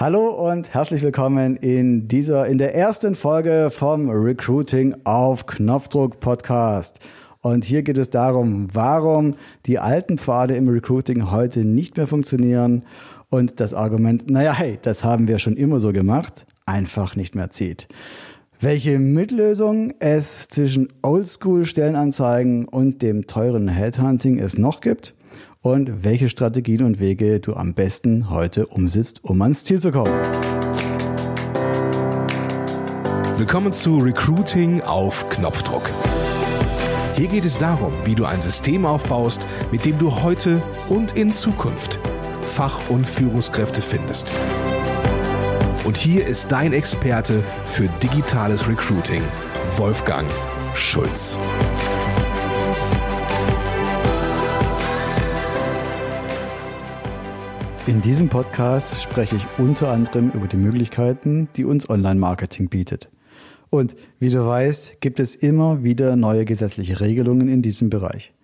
Hallo und herzlich willkommen in dieser, in der ersten Folge vom Recruiting auf Knopfdruck Podcast. Und hier geht es darum, warum die alten Pfade im Recruiting heute nicht mehr funktionieren und das Argument, naja, hey, das haben wir schon immer so gemacht, einfach nicht mehr zieht. Welche Mitlösung es zwischen Oldschool-Stellenanzeigen und dem teuren Headhunting es noch gibt und welche Strategien und Wege du am besten heute umsetzt, um ans Ziel zu kommen. Willkommen zu Recruiting auf Knopfdruck. Hier geht es darum, wie du ein System aufbaust, mit dem du heute und in Zukunft Fach- und Führungskräfte findest. Und hier ist dein Experte für digitales Recruiting, Wolfgang Schulz. In diesem Podcast spreche ich unter anderem über die Möglichkeiten, die uns Online-Marketing bietet. Und wie du weißt, gibt es immer wieder neue gesetzliche Regelungen in diesem Bereich.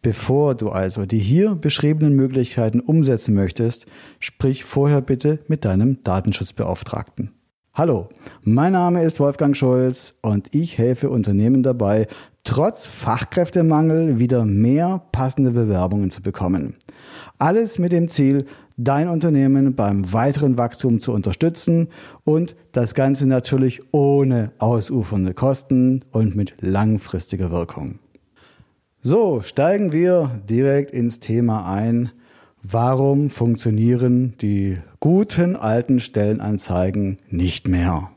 Bevor du also die hier beschriebenen Möglichkeiten umsetzen möchtest, sprich vorher bitte mit deinem Datenschutzbeauftragten. Hallo, mein Name ist Wolfgang Scholz und ich helfe Unternehmen dabei, trotz Fachkräftemangel wieder mehr passende Bewerbungen zu bekommen. Alles mit dem Ziel, dein Unternehmen beim weiteren Wachstum zu unterstützen und das Ganze natürlich ohne ausufernde Kosten und mit langfristiger Wirkung. So, steigen wir direkt ins Thema ein. Warum funktionieren die guten alten Stellenanzeigen nicht mehr?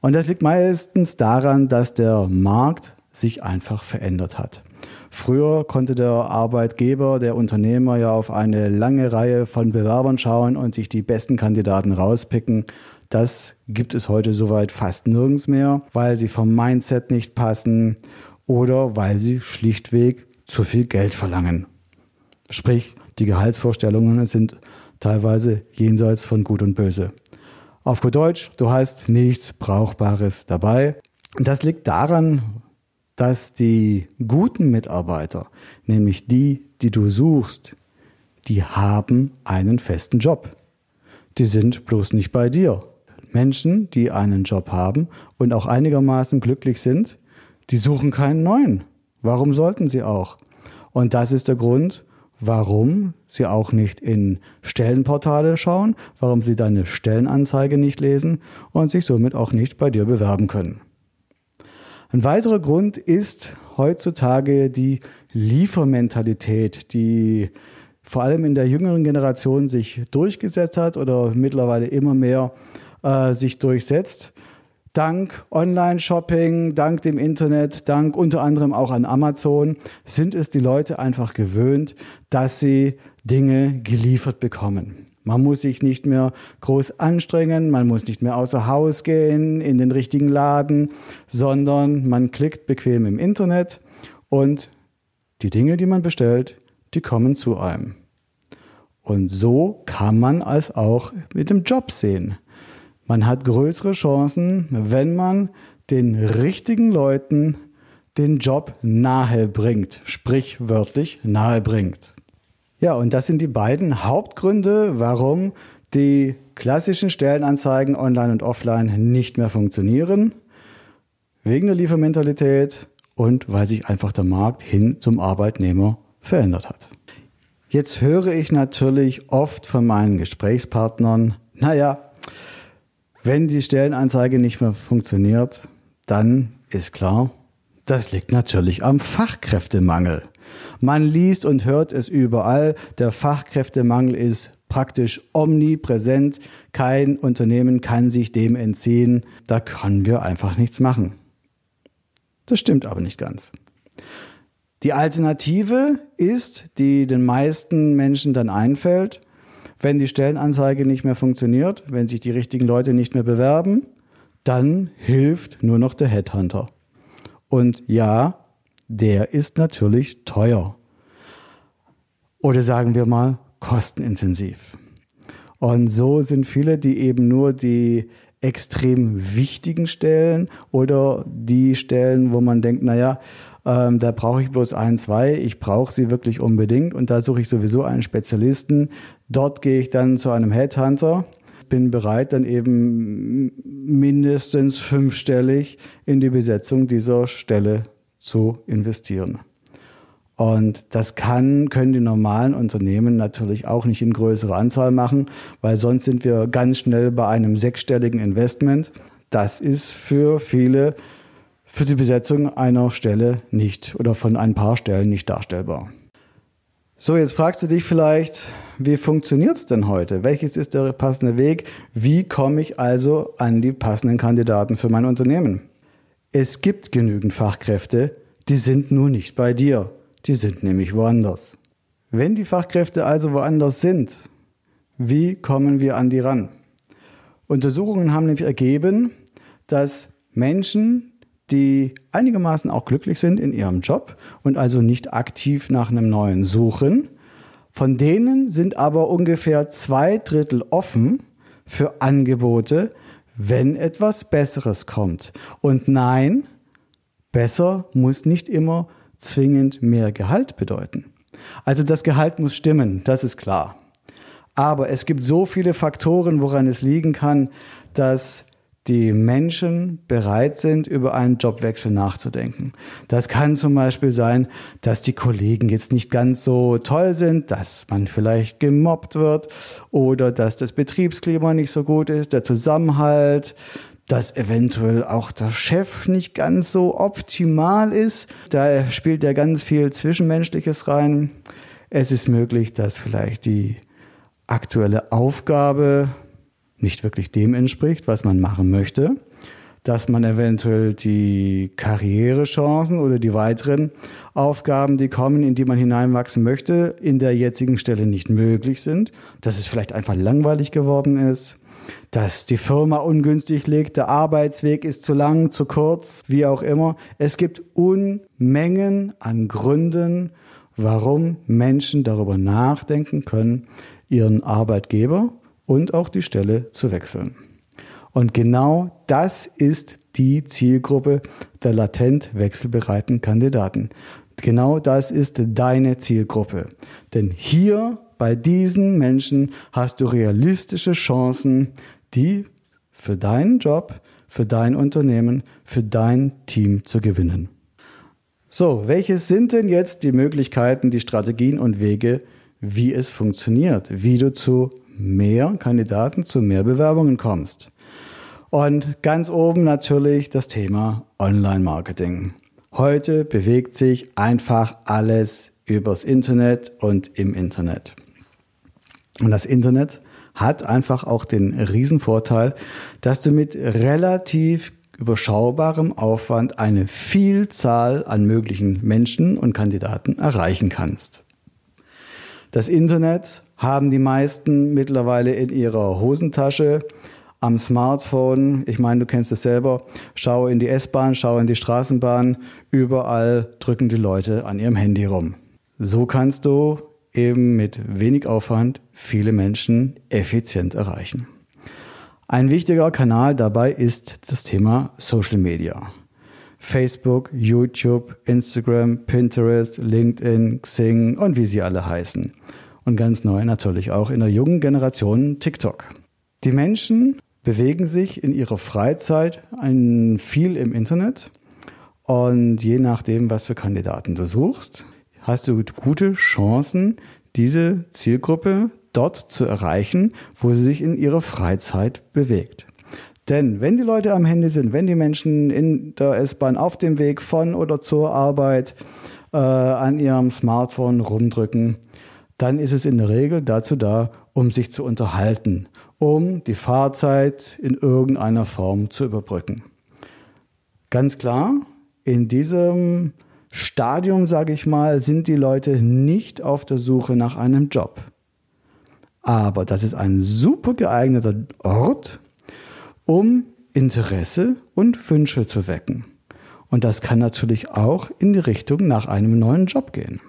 Und das liegt meistens daran, dass der Markt sich einfach verändert hat. Früher konnte der Arbeitgeber, der Unternehmer ja auf eine lange Reihe von Bewerbern schauen und sich die besten Kandidaten rauspicken. Das gibt es heute soweit fast nirgends mehr, weil sie vom Mindset nicht passen oder weil sie schlichtweg zu viel Geld verlangen. Sprich, die Gehaltsvorstellungen sind teilweise jenseits von Gut und Böse. Auf gut Deutsch, du hast nichts Brauchbares dabei. Das liegt daran, dass die guten Mitarbeiter, nämlich die, die du suchst, die haben einen festen Job. Die sind bloß nicht bei dir. Menschen, die einen Job haben und auch einigermaßen glücklich sind, die suchen keinen neuen. Warum sollten sie auch? Und das ist der Grund, warum sie auch nicht in Stellenportale schauen, warum sie deine Stellenanzeige nicht lesen und sich somit auch nicht bei dir bewerben können. Ein weiterer Grund ist heutzutage die Liefermentalität, die vor allem in der jüngeren Generation sich durchgesetzt hat oder mittlerweile immer mehr äh, sich durchsetzt. Dank Online-Shopping, dank dem Internet, dank unter anderem auch an Amazon sind es die Leute einfach gewöhnt, dass sie Dinge geliefert bekommen. Man muss sich nicht mehr groß anstrengen, man muss nicht mehr außer Haus gehen in den richtigen Laden, sondern man klickt bequem im Internet und die Dinge, die man bestellt, die kommen zu einem. Und so kann man es auch mit dem Job sehen. Man hat größere Chancen, wenn man den richtigen Leuten den Job nahe bringt, sprichwörtlich nahe bringt. Ja, und das sind die beiden Hauptgründe, warum die klassischen Stellenanzeigen online und offline nicht mehr funktionieren. Wegen der Liefermentalität und weil sich einfach der Markt hin zum Arbeitnehmer verändert hat. Jetzt höre ich natürlich oft von meinen Gesprächspartnern, naja, wenn die Stellenanzeige nicht mehr funktioniert, dann ist klar, das liegt natürlich am Fachkräftemangel. Man liest und hört es überall. Der Fachkräftemangel ist praktisch omnipräsent. Kein Unternehmen kann sich dem entziehen. Da können wir einfach nichts machen. Das stimmt aber nicht ganz. Die Alternative ist, die den meisten Menschen dann einfällt, wenn die Stellenanzeige nicht mehr funktioniert, wenn sich die richtigen Leute nicht mehr bewerben, dann hilft nur noch der Headhunter. Und ja, der ist natürlich teuer. Oder sagen wir mal kostenintensiv. Und so sind viele, die eben nur die extrem wichtigen Stellen oder die Stellen, wo man denkt, naja, ähm, da brauche ich bloß ein, zwei, ich brauche sie wirklich unbedingt und da suche ich sowieso einen Spezialisten. Dort gehe ich dann zu einem Headhunter, bin bereit, dann eben mindestens fünfstellig in die Besetzung dieser Stelle zu investieren. Und das kann, können die normalen Unternehmen natürlich auch nicht in größerer Anzahl machen, weil sonst sind wir ganz schnell bei einem sechsstelligen Investment. Das ist für viele für die Besetzung einer Stelle nicht oder von ein paar Stellen nicht darstellbar. So, jetzt fragst du dich vielleicht, wie funktioniert es denn heute? Welches ist der passende Weg? Wie komme ich also an die passenden Kandidaten für mein Unternehmen? Es gibt genügend Fachkräfte, die sind nur nicht bei dir. Die sind nämlich woanders. Wenn die Fachkräfte also woanders sind, wie kommen wir an die ran? Untersuchungen haben nämlich ergeben, dass Menschen, die einigermaßen auch glücklich sind in ihrem Job und also nicht aktiv nach einem neuen suchen, von denen sind aber ungefähr zwei Drittel offen für Angebote, wenn etwas Besseres kommt. Und nein, besser muss nicht immer zwingend mehr Gehalt bedeuten. Also das Gehalt muss stimmen, das ist klar. Aber es gibt so viele Faktoren, woran es liegen kann, dass die Menschen bereit sind, über einen Jobwechsel nachzudenken. Das kann zum Beispiel sein, dass die Kollegen jetzt nicht ganz so toll sind, dass man vielleicht gemobbt wird oder dass das Betriebsklima nicht so gut ist, der Zusammenhalt, dass eventuell auch der Chef nicht ganz so optimal ist. Da spielt ja ganz viel Zwischenmenschliches rein. Es ist möglich, dass vielleicht die aktuelle Aufgabe nicht wirklich dem entspricht, was man machen möchte, dass man eventuell die Karrierechancen oder die weiteren Aufgaben, die kommen, in die man hineinwachsen möchte, in der jetzigen Stelle nicht möglich sind, dass es vielleicht einfach langweilig geworden ist, dass die Firma ungünstig liegt, der Arbeitsweg ist zu lang, zu kurz, wie auch immer. Es gibt Unmengen an Gründen, warum Menschen darüber nachdenken können, ihren Arbeitgeber und auch die Stelle zu wechseln. Und genau das ist die Zielgruppe der latent wechselbereiten Kandidaten. Genau das ist deine Zielgruppe. Denn hier bei diesen Menschen hast du realistische Chancen, die für deinen Job, für dein Unternehmen, für dein Team zu gewinnen. So, welche sind denn jetzt die Möglichkeiten, die Strategien und Wege, wie es funktioniert, wie du zu mehr Kandidaten, zu mehr Bewerbungen kommst? Und ganz oben natürlich das Thema Online-Marketing. Heute bewegt sich einfach alles übers Internet und im Internet. Und das Internet hat einfach auch den Riesenvorteil, dass du mit relativ überschaubarem Aufwand eine Vielzahl an möglichen Menschen und Kandidaten erreichen kannst. Das Internet haben die meisten mittlerweile in ihrer Hosentasche, am Smartphone. Ich meine, du kennst es selber. Schau in die S-Bahn, schau in die Straßenbahn. Überall drücken die Leute an ihrem Handy rum. So kannst du eben mit wenig Aufwand viele Menschen effizient erreichen. Ein wichtiger Kanal dabei ist das Thema Social Media. Facebook, YouTube, Instagram, Pinterest, LinkedIn, Xing und wie sie alle heißen. Und ganz neu natürlich auch in der jungen Generation TikTok. Die Menschen bewegen sich in ihrer Freizeit ein, viel im Internet und je nachdem, was für Kandidaten du suchst, hast du gute Chancen, diese Zielgruppe dort zu erreichen, wo sie sich in ihrer Freizeit bewegt. Denn wenn die Leute am Handy sind, wenn die Menschen in der S-Bahn auf dem Weg von oder zur Arbeit äh, an ihrem Smartphone rumdrücken, dann ist es in der Regel dazu da, um sich zu unterhalten, um die Fahrzeit in irgendeiner Form zu überbrücken. Ganz klar, in diesem Stadium, sage ich mal, sind die Leute nicht auf der Suche nach einem Job. Aber das ist ein super geeigneter Ort, um Interesse und Wünsche zu wecken. Und das kann natürlich auch in die Richtung nach einem neuen Job gehen.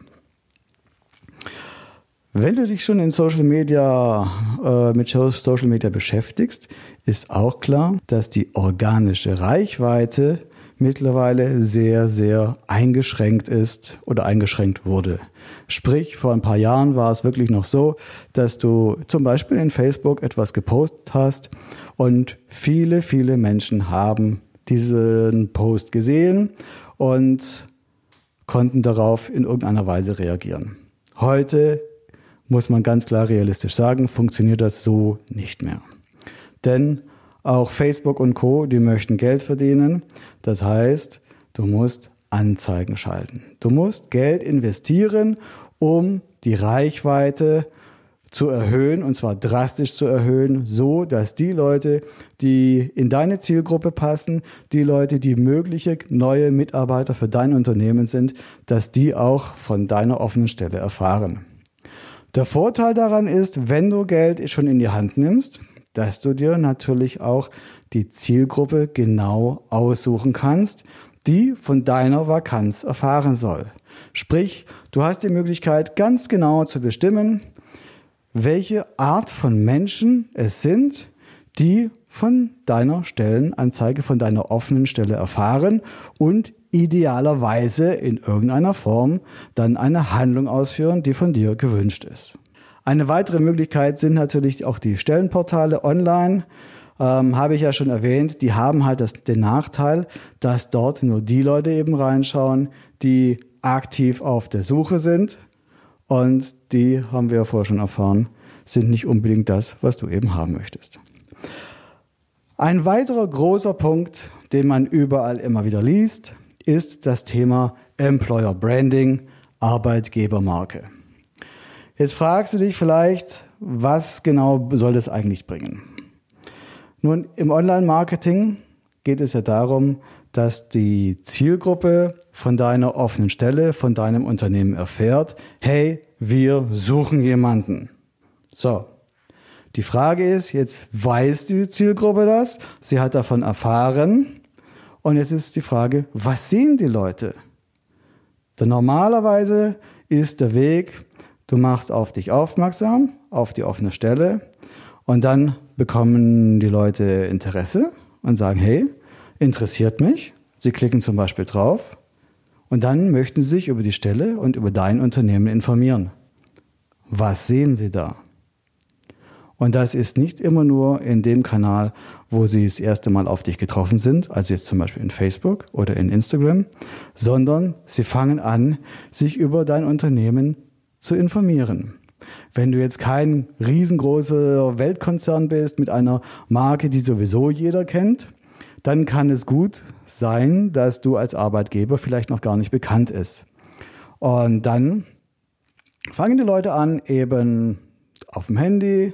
Wenn du dich schon in Social Media äh, mit Social Media beschäftigst, ist auch klar, dass die organische Reichweite mittlerweile sehr, sehr eingeschränkt ist oder eingeschränkt wurde. Sprich, vor ein paar Jahren war es wirklich noch so, dass du zum Beispiel in Facebook etwas gepostet hast und viele, viele Menschen haben diesen Post gesehen und konnten darauf in irgendeiner Weise reagieren. Heute muss man ganz klar realistisch sagen, funktioniert das so nicht mehr. Denn auch Facebook und Co, die möchten Geld verdienen. Das heißt, du musst Anzeigen schalten. Du musst Geld investieren, um die Reichweite zu erhöhen und zwar drastisch zu erhöhen, so dass die Leute, die in deine Zielgruppe passen, die Leute, die mögliche neue Mitarbeiter für dein Unternehmen sind, dass die auch von deiner offenen Stelle erfahren. Der Vorteil daran ist, wenn du Geld schon in die Hand nimmst, dass du dir natürlich auch die Zielgruppe genau aussuchen kannst, die von deiner Vakanz erfahren soll. Sprich, du hast die Möglichkeit, ganz genau zu bestimmen, welche Art von Menschen es sind, die von deiner Stellenanzeige, von deiner offenen Stelle erfahren und idealerweise in irgendeiner Form dann eine Handlung ausführen, die von dir gewünscht ist. Eine weitere Möglichkeit sind natürlich auch die Stellenportale online. Ähm, habe ich ja schon erwähnt, die haben halt das, den Nachteil, dass dort nur die Leute eben reinschauen, die aktiv auf der Suche sind. Und die haben wir ja vorher schon erfahren, sind nicht unbedingt das, was du eben haben möchtest. Ein weiterer großer Punkt, den man überall immer wieder liest, ist das Thema Employer Branding, Arbeitgebermarke. Jetzt fragst du dich vielleicht, was genau soll das eigentlich bringen? Nun, im Online-Marketing geht es ja darum, dass die Zielgruppe von deiner offenen Stelle, von deinem Unternehmen erfährt, hey, wir suchen jemanden. So. Die Frage ist, jetzt weiß die Zielgruppe das, sie hat davon erfahren und jetzt ist die Frage, was sehen die Leute? Denn normalerweise ist der Weg, du machst auf dich aufmerksam, auf die offene Stelle und dann bekommen die Leute Interesse und sagen, hey, interessiert mich. Sie klicken zum Beispiel drauf und dann möchten sie sich über die Stelle und über dein Unternehmen informieren. Was sehen sie da? Und das ist nicht immer nur in dem Kanal, wo sie das erste Mal auf dich getroffen sind, also jetzt zum Beispiel in Facebook oder in Instagram, sondern sie fangen an, sich über dein Unternehmen zu informieren. Wenn du jetzt kein riesengroßer Weltkonzern bist mit einer Marke, die sowieso jeder kennt, dann kann es gut sein, dass du als Arbeitgeber vielleicht noch gar nicht bekannt ist. Und dann fangen die Leute an, eben auf dem Handy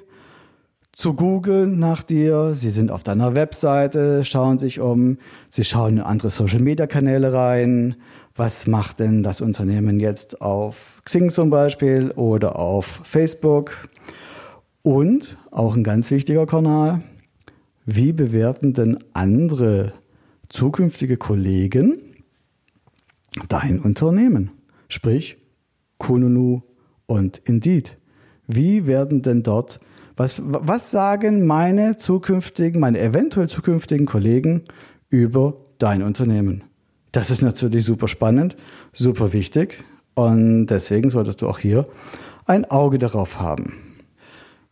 zu googeln nach dir. Sie sind auf deiner Webseite, schauen sich um, sie schauen in andere Social-Media-Kanäle rein. Was macht denn das Unternehmen jetzt auf Xing zum Beispiel oder auf Facebook? Und auch ein ganz wichtiger Kanal, wie bewerten denn andere zukünftige Kollegen dein Unternehmen? Sprich, Kununu und Indeed. Wie werden denn dort was, was sagen meine zukünftigen, meine eventuell zukünftigen Kollegen über dein Unternehmen? Das ist natürlich super spannend, super wichtig und deswegen solltest du auch hier ein Auge darauf haben.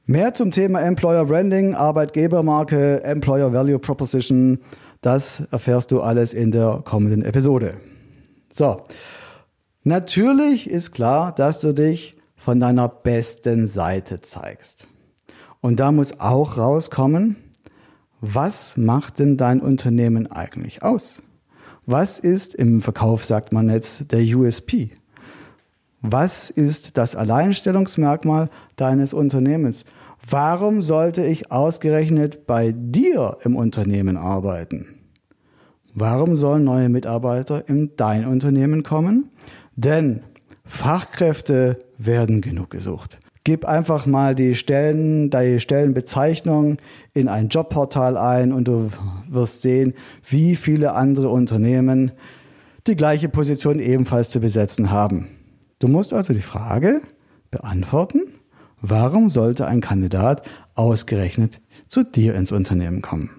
Mehr zum Thema Employer Branding, Arbeitgebermarke, Employer Value Proposition, das erfährst du alles in der kommenden Episode. So, natürlich ist klar, dass du dich von deiner besten Seite zeigst. Und da muss auch rauskommen, was macht denn dein Unternehmen eigentlich aus? Was ist im Verkauf, sagt man jetzt, der USP? Was ist das Alleinstellungsmerkmal deines Unternehmens? Warum sollte ich ausgerechnet bei dir im Unternehmen arbeiten? Warum sollen neue Mitarbeiter in dein Unternehmen kommen? Denn Fachkräfte werden genug gesucht. Gib einfach mal die Stellen, die Stellenbezeichnung in ein Jobportal ein und du wirst sehen, wie viele andere Unternehmen die gleiche Position ebenfalls zu besetzen haben. Du musst also die Frage beantworten, warum sollte ein Kandidat ausgerechnet zu dir ins Unternehmen kommen?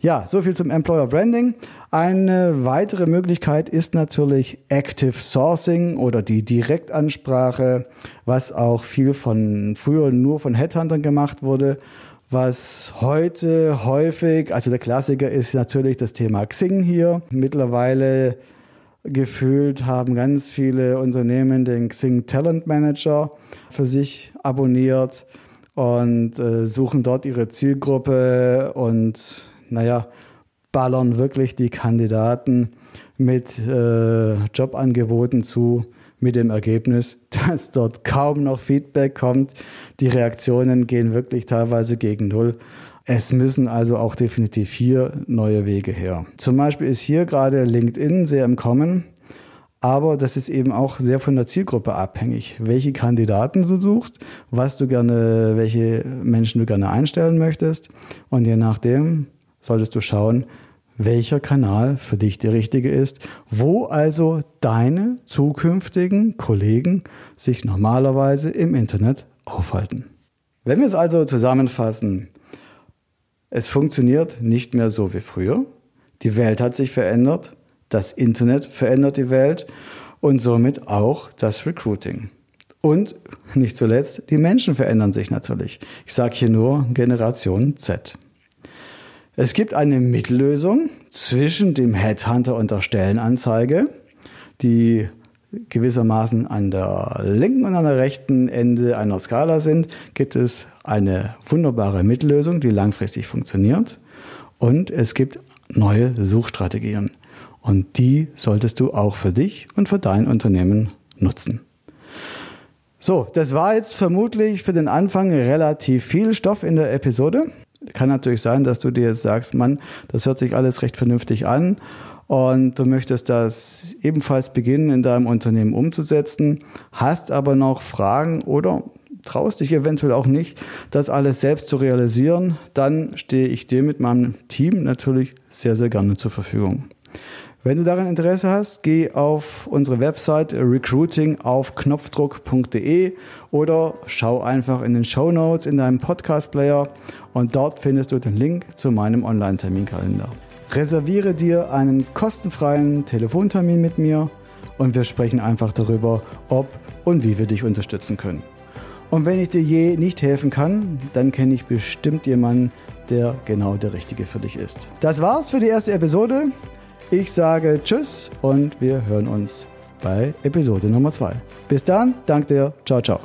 Ja, so viel zum Employer Branding. Eine weitere Möglichkeit ist natürlich Active Sourcing oder die Direktansprache, was auch viel von früher nur von Headhuntern gemacht wurde, was heute häufig, also der Klassiker ist natürlich das Thema Xing hier. Mittlerweile gefühlt haben ganz viele Unternehmen den Xing Talent Manager für sich abonniert und äh, suchen dort ihre Zielgruppe und naja, ballern wirklich die Kandidaten mit äh, Jobangeboten zu, mit dem Ergebnis, dass dort kaum noch Feedback kommt. Die Reaktionen gehen wirklich teilweise gegen Null. Es müssen also auch definitiv hier neue Wege her. Zum Beispiel ist hier gerade LinkedIn sehr im Kommen. Aber das ist eben auch sehr von der Zielgruppe abhängig, welche Kandidaten du suchst, was du gerne, welche Menschen du gerne einstellen möchtest. Und je nachdem solltest du schauen, welcher Kanal für dich der richtige ist, wo also deine zukünftigen Kollegen sich normalerweise im Internet aufhalten. Wenn wir es also zusammenfassen, es funktioniert nicht mehr so wie früher. Die Welt hat sich verändert, das Internet verändert die Welt und somit auch das Recruiting. Und nicht zuletzt, die Menschen verändern sich natürlich. Ich sage hier nur Generation Z. Es gibt eine Mittellösung zwischen dem Headhunter und der Stellenanzeige, die gewissermaßen an der linken und an der rechten Ende einer Skala sind, gibt es eine wunderbare Mittellösung, die langfristig funktioniert. Und es gibt neue Suchstrategien. Und die solltest du auch für dich und für dein Unternehmen nutzen. So, das war jetzt vermutlich für den Anfang relativ viel Stoff in der Episode kann natürlich sein, dass du dir jetzt sagst, Mann, das hört sich alles recht vernünftig an und du möchtest das ebenfalls beginnen in deinem Unternehmen umzusetzen, hast aber noch Fragen oder traust dich eventuell auch nicht, das alles selbst zu realisieren, dann stehe ich dir mit meinem Team natürlich sehr, sehr gerne zur Verfügung. Wenn du daran Interesse hast, geh auf unsere Website recruiting auf knopfdruck.de oder schau einfach in den Show Notes in deinem Podcast Player und dort findest du den Link zu meinem Online-Terminkalender. Reserviere dir einen kostenfreien Telefontermin mit mir und wir sprechen einfach darüber, ob und wie wir dich unterstützen können. Und wenn ich dir je nicht helfen kann, dann kenne ich bestimmt jemanden, der genau der Richtige für dich ist. Das war's für die erste Episode. Ich sage Tschüss und wir hören uns bei Episode Nummer 2. Bis dann, danke dir, ciao, ciao.